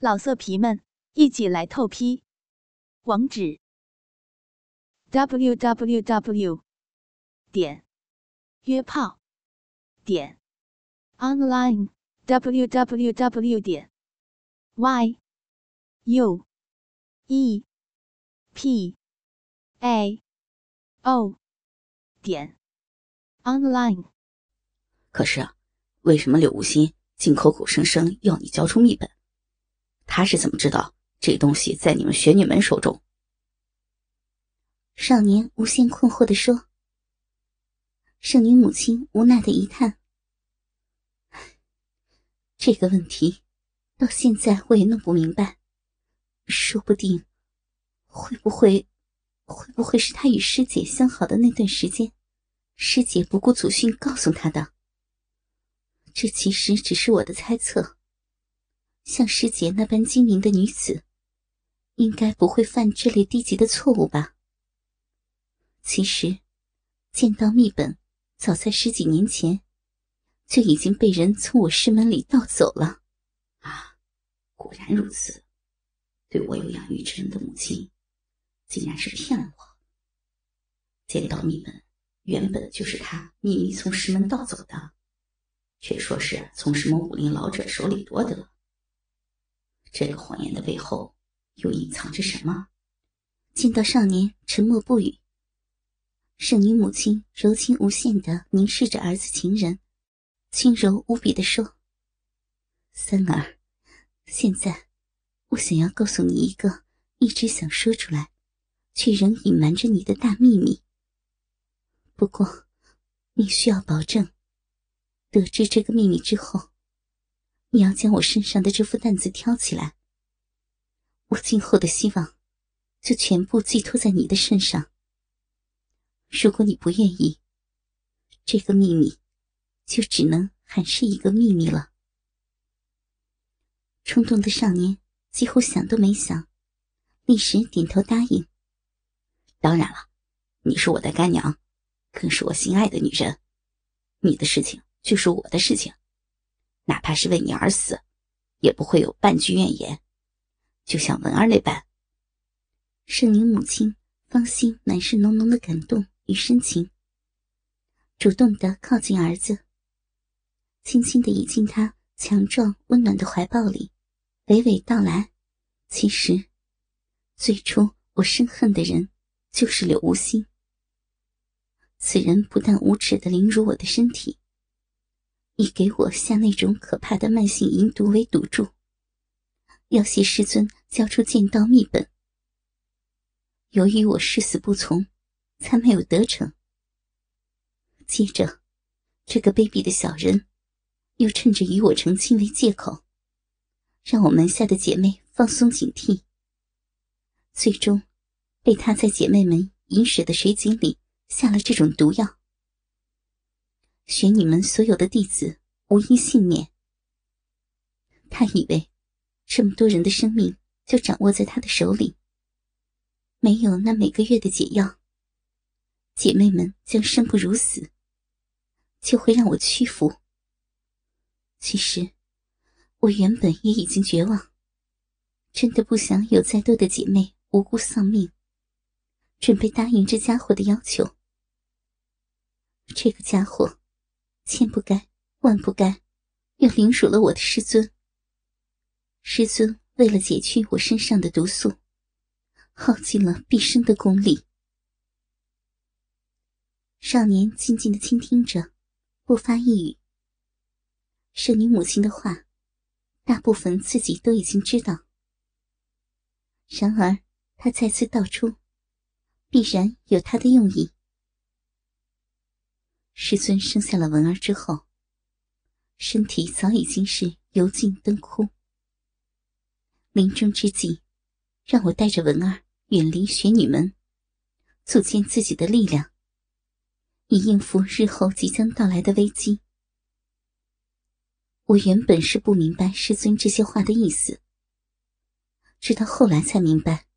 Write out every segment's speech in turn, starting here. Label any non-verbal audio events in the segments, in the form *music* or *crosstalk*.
老色皮们，一起来透批！网址：w w w 点约炮点 online w w w 点 y u e p a o 点 online。可是啊，为什么柳无心竟口口声声要你交出密本？他是怎么知道这东西在你们玄女门手中？少年无限困惑的说。圣女母亲无奈的一叹：“这个问题，到现在我也弄不明白。说不定，会不会，会不会是他与师姐相好的那段时间，师姐不顾祖训告诉他的？这其实只是我的猜测。”像师姐那般精明的女子，应该不会犯这类低级的错误吧？其实，剑道秘本早在十几年前就已经被人从我师门里盗走了。啊，果然如此！对我有养育之恩的母亲，竟然是骗了我。剑道秘本原本就是他秘密从师门盗走的，却说是从什么武林老者手里夺得。这个谎言的背后又隐藏着什么？见到少年沉默不语，圣女母亲柔情无限的凝视着儿子情人，轻柔无比的说：“三儿，现在我想要告诉你一个一直想说出来，却仍隐瞒着你的大秘密。不过，你需要保证，得知这个秘密之后。”你要将我身上的这副担子挑起来，我今后的希望就全部寄托在你的身上。如果你不愿意，这个秘密就只能还是一个秘密了。冲动的少年几乎想都没想，立时点头答应。当然了，你是我的干娘，更是我心爱的女人，你的事情就是我的事情。哪怕是为你而死，也不会有半句怨言。就像文儿那般，圣女母亲芳心满是浓浓的感动与深情，主动的靠近儿子，轻轻的倚进他强壮温暖的怀抱里，娓娓道来：“其实，最初我深恨的人就是柳无心。此人不但无耻的凌辱我的身体。”以给我下那种可怕的慢性淫毒为赌注，要挟师尊交出剑道秘本。由于我誓死不从，才没有得逞。接着，这个卑鄙的小人，又趁着与我成亲为借口，让我门下的姐妹放松警惕。最终，被他在姐妹们饮水的水井里下了这种毒药。玄女们所有的弟子无一幸免。他以为，这么多人的生命就掌握在他的手里。没有那每个月的解药，姐妹们将生不如死，就会让我屈服。其实，我原本也已经绝望，真的不想有再多的姐妹无辜丧命，准备答应这家伙的要求。这个家伙。千不该万不该，又凌辱了我的师尊。师尊为了解去我身上的毒素，耗尽了毕生的功力。少年静静的倾听着，不发一语。圣女母亲的话，大部分自己都已经知道。然而，他再次道出，必然有他的用意。师尊生下了文儿之后，身体早已经是油尽灯枯。临终之际，让我带着文儿远离玄女门，组建自己的力量，以应付日后即将到来的危机。我原本是不明白师尊这些话的意思，直到后来才明白，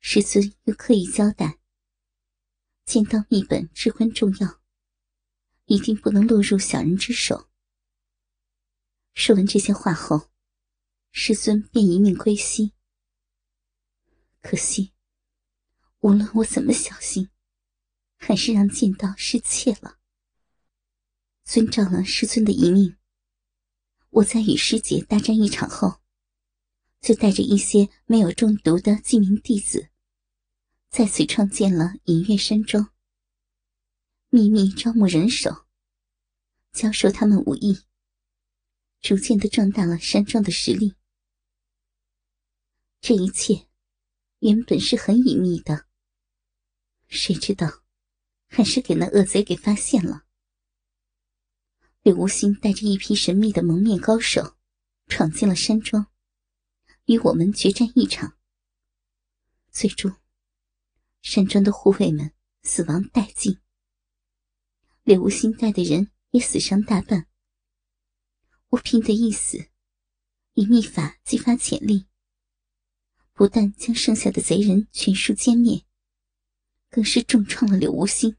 师尊又刻意交代。剑道秘本至关重要，一定不能落入小人之手。说完这些话后，师尊便一命归西。可惜，无论我怎么小心，还是让剑道失窃了。遵照了师尊的遗命，我在与师姐大战一场后，就带着一些没有中毒的记名弟子，在此创建了隐月山庄，秘密招募人手，教授他们武艺，逐渐的壮大了山庄的实力。这一切。原本是很隐秘的，谁知道，还是给那恶贼给发现了。柳无心带着一批神秘的蒙面高手，闯进了山庄，与我们决战一场。最终，山庄的护卫们死亡殆尽，柳无心带的人也死伤大半。我拼得一死，以秘法激发潜力。不但将剩下的贼人全数歼灭，更是重创了柳无心。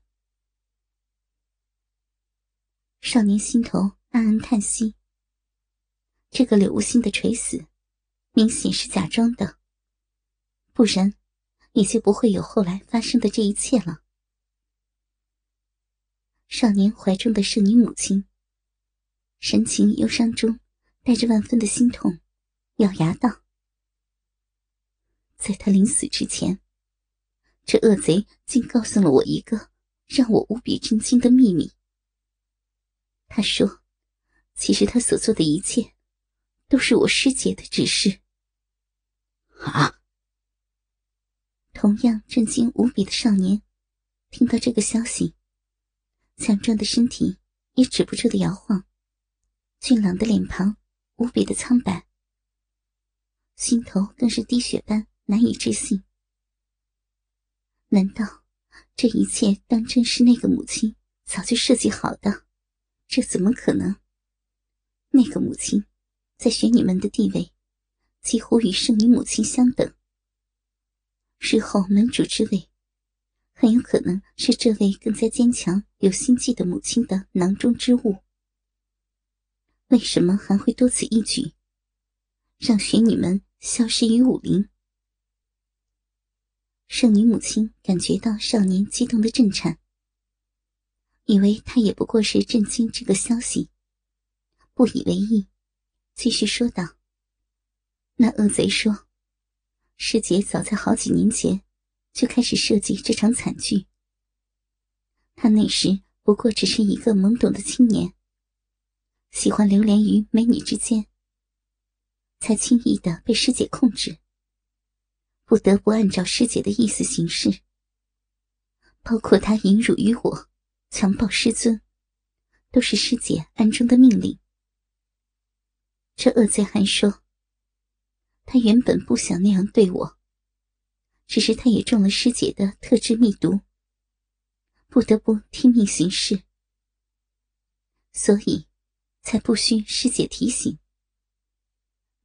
少年心头暗暗叹息：这个柳无心的垂死，明显是假装的，不然也就不会有后来发生的这一切了。少年怀中的圣女母亲，神情忧伤中带着万分的心痛，咬牙道。在他临死之前，这恶贼竟告诉了我一个让我无比震惊的秘密。他说：“其实他所做的一切，都是我师姐的指示。”啊！同样震惊无比的少年，听到这个消息，强壮的身体也止不住的摇晃，俊朗的脸庞无比的苍白，心头更是滴血般。难以置信，难道这一切当真是那个母亲早就设计好的？这怎么可能？那个母亲在玄女们的地位几乎与圣女母亲相等，日后门主之位很有可能是这位更加坚强、有心计的母亲的囊中之物。为什么还会多此一举，让玄女们消失于武林？圣女母亲感觉到少年激动的震颤，以为他也不过是震惊这个消息，不以为意，继续说道：“那恶贼说，师姐早在好几年前就开始设计这场惨剧。他那时不过只是一个懵懂的青年，喜欢流连于美女之间，才轻易的被师姐控制。”不得不按照师姐的意思行事，包括他淫辱于我、强暴师尊，都是师姐暗中的命令。这恶贼还说，他原本不想那样对我，只是他也中了师姐的特制秘毒，不得不听命行事，所以才不需师姐提醒，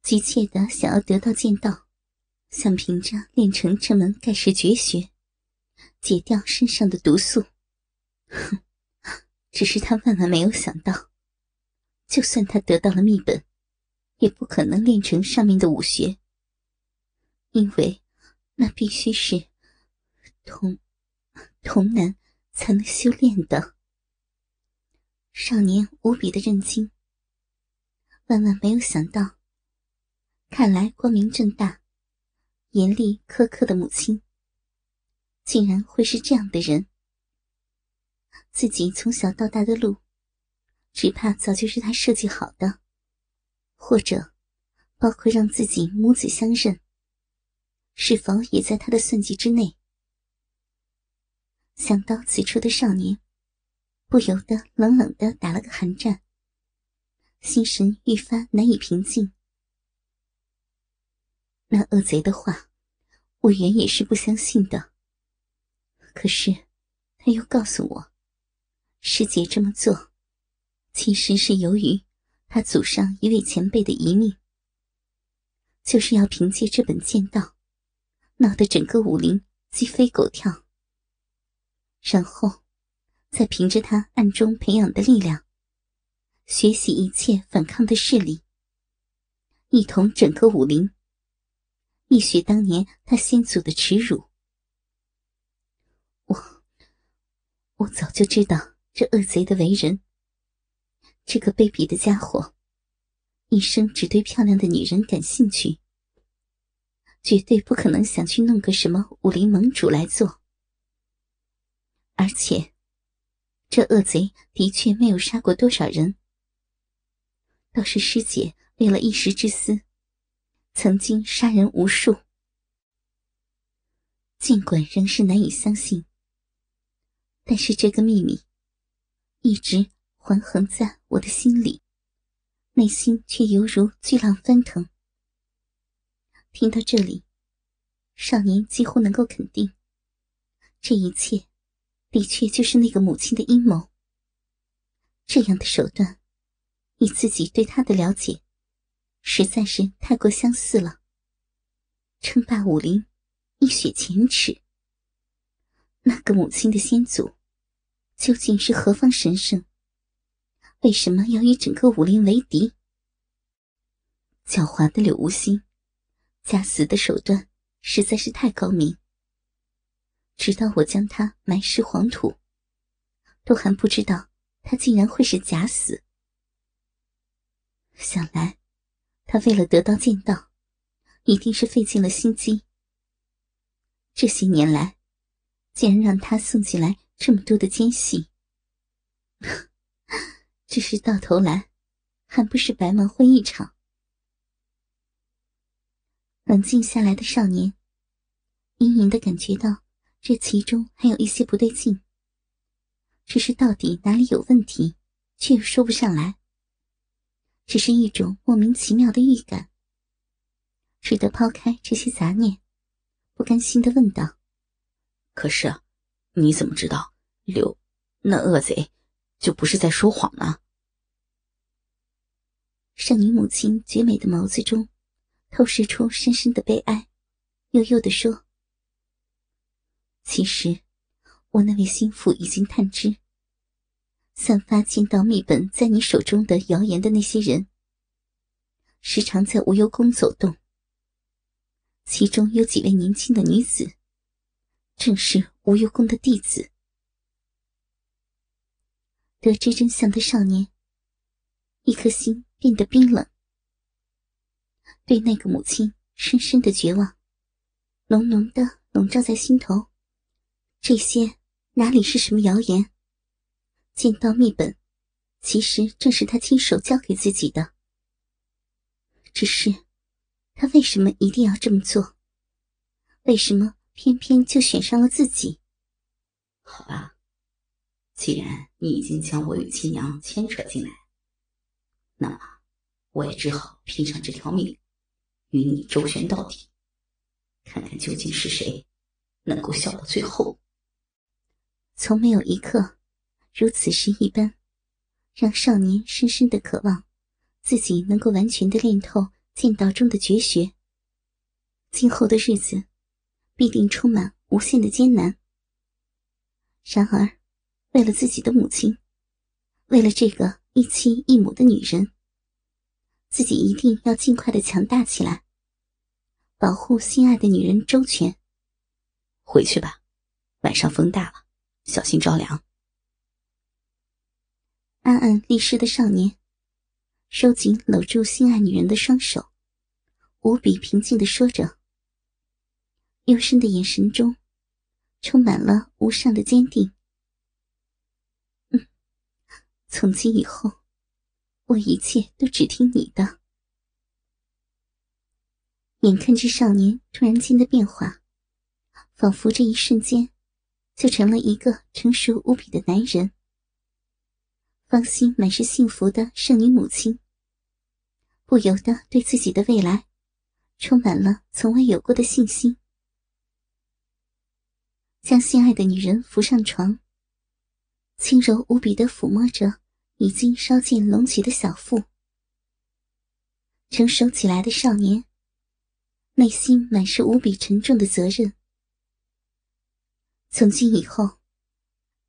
急切的想要得到剑道。想凭着练成这门盖世绝学，解掉身上的毒素。哼，*laughs* 只是他万万没有想到，就算他得到了秘本，也不可能练成上面的武学，因为那必须是童童男才能修炼的。少年无比的震惊，万万没有想到，看来光明正大。严厉苛刻的母亲，竟然会是这样的人。自己从小到大的路，只怕早就是他设计好的，或者，包括让自己母子相认，是否也在他的算计之内？想到此处的少年，不由得冷冷的打了个寒战，心神愈发难以平静。那恶贼的话。我原也是不相信的，可是他又告诉我，师姐这么做，其实是由于他祖上一位前辈的遗命，就是要凭借这本剑道，闹得整个武林鸡飞狗跳，然后再凭着他暗中培养的力量，学习一切反抗的势力，一统整个武林，一雪当年他先祖的耻辱。我，我早就知道这恶贼的为人。这个卑鄙的家伙，一生只对漂亮的女人感兴趣，绝对不可能想去弄个什么武林盟主来做。而且，这恶贼的确没有杀过多少人。倒是师姐为了一时之私，曾经杀人无数。尽管仍是难以相信，但是这个秘密一直环横在我的心里，内心却犹如巨浪翻腾。听到这里，少年几乎能够肯定，这一切的确就是那个母亲的阴谋。这样的手段。以自己对他的了解，实在是太过相似了。称霸武林，一雪前耻。那个母亲的先祖，究竟是何方神圣？为什么要与整个武林为敌？狡猾的柳无心，假死的手段实在是太高明。直到我将他埋尸黄土，都还不知道他竟然会是假死。想来，他为了得到剑道，一定是费尽了心机。这些年来，竟然让他送进来这么多的奸细，只是到头来，还不是白忙活一场。冷静下来的少年，隐隐的感觉到这其中还有一些不对劲，只是到底哪里有问题，却又说不上来。只是一种莫名其妙的预感，只得抛开这些杂念，不甘心的问道：“可是，你怎么知道柳那恶贼就不是在说谎呢？”少女母亲绝美的眸子中透视出深深的悲哀，悠悠的说：“其实，我那位心腹已经探知。”散发剑道秘本在你手中的谣言的那些人，时常在无忧宫走动。其中有几位年轻的女子，正是无忧宫的弟子。得知真相的少年，一颗心变得冰冷，对那个母亲深深的绝望，浓浓的笼罩在心头。这些哪里是什么谣言？剑道秘本，其实正是他亲手交给自己的。只是，他为什么一定要这么做？为什么偏偏就选上了自己？好吧，既然你已经将我与亲娘牵扯进来，那么我也只好拼上这条命，与你周旋到底，看看究竟是谁能够笑到最后。从没有一刻。如此时一般，让少年深深的渴望自己能够完全的练透剑道中的绝学。今后的日子必定充满无限的艰难。然而，为了自己的母亲，为了这个一妻一母的女人，自己一定要尽快的强大起来，保护心爱的女人周全。回去吧，晚上风大了，小心着凉。暗暗立誓的少年，收紧搂住心爱女人的双手，无比平静的说着，幽深的眼神中充满了无上的坚定。从今以后，我一切都只听你的。眼看着少年突然间的变化，仿佛这一瞬间就成了一个成熟无比的男人。芳心满是幸福的圣女母亲，不由得对自己的未来充满了从未有过的信心。将心爱的女人扶上床，轻柔无比的抚摸着已经稍见隆起的小腹。成熟起来的少年，内心满是无比沉重的责任。从今以后，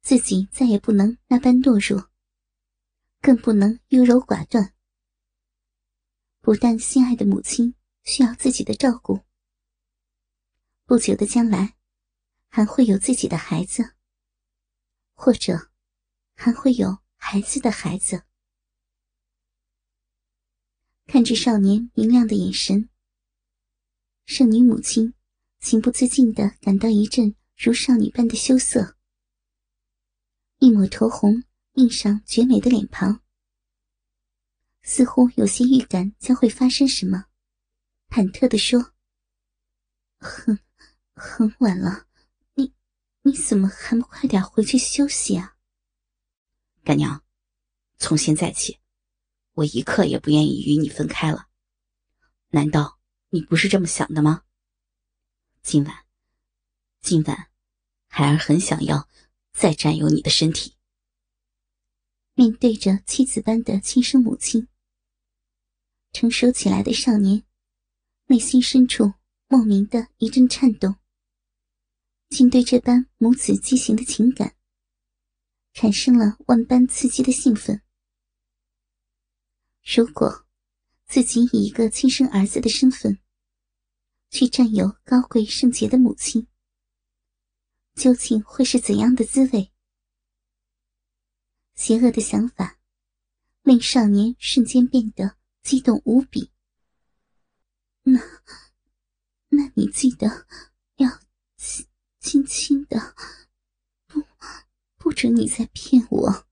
自己再也不能那般懦弱。更不能优柔寡断。不但心爱的母亲需要自己的照顾，不久的将来，还会有自己的孩子，或者还会有孩子的孩子。看着少年明亮的眼神，圣女母亲情不自禁的感到一阵如少女般的羞涩，一抹头红映上绝美的脸庞，似乎有些预感将会发生什么，忐忑的说：“很，很晚了，你，你怎么还不快点回去休息啊？”干娘，从现在起。我一刻也不愿意与你分开了，难道你不是这么想的吗？今晚，今晚，孩儿很想要再占有你的身体。面对着妻子般的亲生母亲，成熟起来的少年，内心深处莫名的一阵颤动，竟对这般母子畸形的情感，产生了万般刺激的兴奋。如果自己以一个亲生儿子的身份去占有高贵圣洁的母亲，究竟会是怎样的滋味？邪恶的想法令少年瞬间变得激动无比。那，那你记得要轻轻的，不准你再骗我。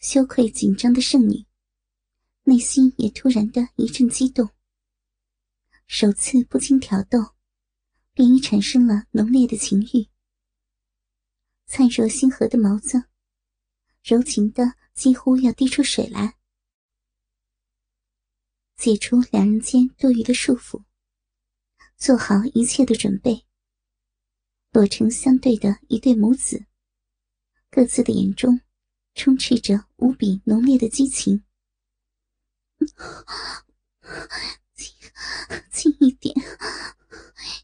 羞愧紧张的圣女，内心也突然的一阵激动。首次不经挑逗，便已产生了浓烈的情欲。灿若星河的毛躁，柔情的几乎要滴出水来。解除两人间多余的束缚，做好一切的准备。裸成相对的一对母子，各自的眼中。充斥着无比浓烈的激情，轻轻一点，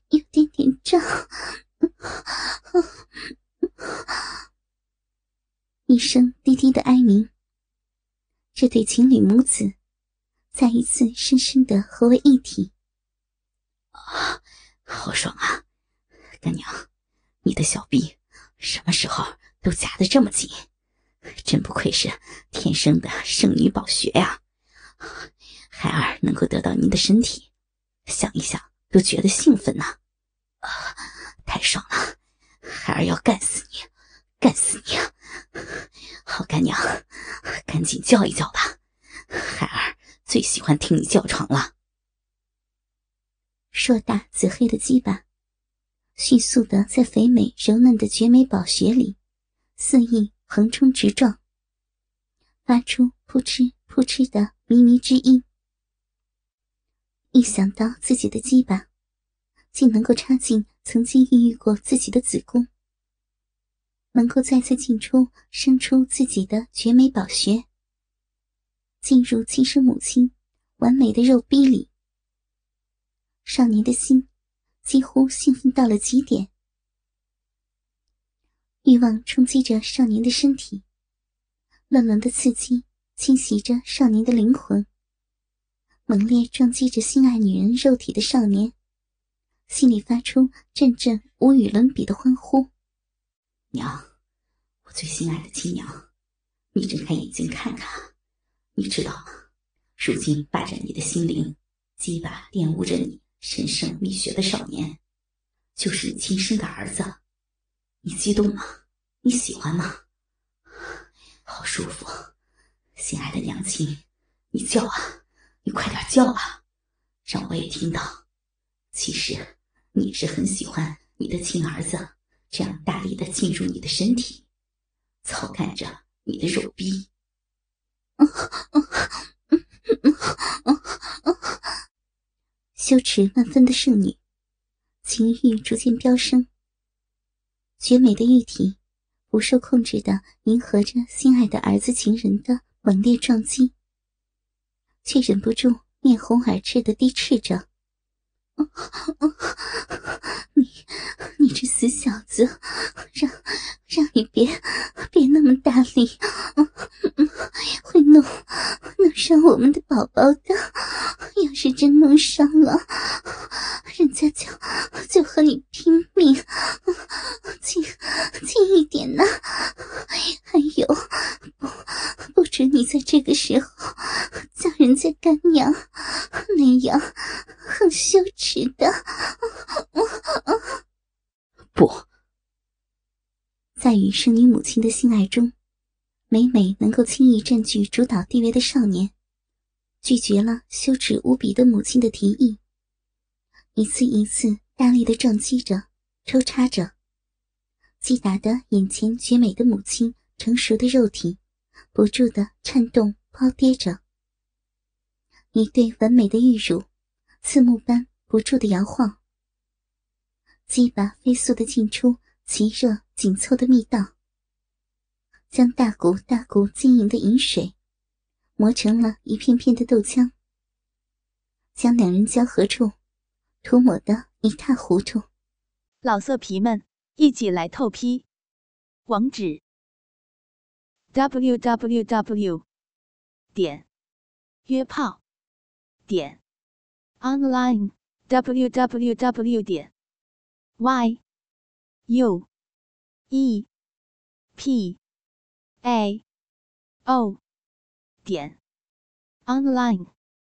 有点点胀。一声低低的哀鸣，这对情侣母子再一次深深的合为一体。啊，好爽啊！干娘，你的小臂什么时候都夹得这么紧？真不愧是天生的圣女宝穴呀！孩儿能够得到您的身体，想一想都觉得兴奋呢。啊，太爽了！孩儿要干死你，干死你！好干娘，赶紧叫一叫吧，孩儿最喜欢听你叫床了。硕大紫黑的鸡巴，迅速的在肥美柔嫩的绝美宝穴里肆意。横冲直撞，发出扑哧扑哧的靡靡之音。一想到自己的鸡巴竟能够插进曾经孕育过自己的子宫，能够再次进出生出自己的绝美宝穴，进入亲生母亲完美的肉逼里，少年的心几乎兴奋到了极点。欲望冲击着少年的身体，乱伦的刺激侵袭着少年的灵魂，猛烈撞击着心爱女人肉体的少年，心里发出阵阵无与伦比的欢呼。娘，我最心爱的亲娘，你睁开眼睛看看，你知道吗？如今霸占你的心灵，鸡巴玷污着你神圣蜜穴的少年，就是你亲生的儿子。你激动吗？你喜欢吗？好舒服，心爱的娘亲，你叫啊，你快点叫啊，让我也听到。其实你是很喜欢你的亲儿子这样大力的进入你的身体，操干着你的肉逼。*laughs* 羞耻万分的圣女，情欲逐渐飙升。绝美的玉体不受控制的迎合着心爱的儿子情人的猛烈撞击，却忍不住面红耳赤的低斥着：“ *laughs* 你你这死小子，让让你别别那么大力，会弄弄伤我们的宝宝的。要是真弄伤了，人家就就和你拼命。轻轻一点呐！还有，不不准你在这个时候叫人家干娘，那样很羞耻的。不，在与圣女母亲的性爱中，每每能够轻易占据主导地位的少年，拒绝了羞耻无比的母亲的提议，一次一次大力的撞击着、抽插着，击打的眼前绝美的母亲成熟的肉体不住的颤动、抛跌着，一对完美的玉乳刺目般不住的摇晃。鸡巴飞速的进出其热紧凑的密道，将大股大股晶莹的饮水磨成了一片片的豆浆，将两人交合处涂抹得一塌糊涂。老色皮们，一起来透批！网址：w w w 点约炮点 online w w w 点 y u e p a. O. 点。Online。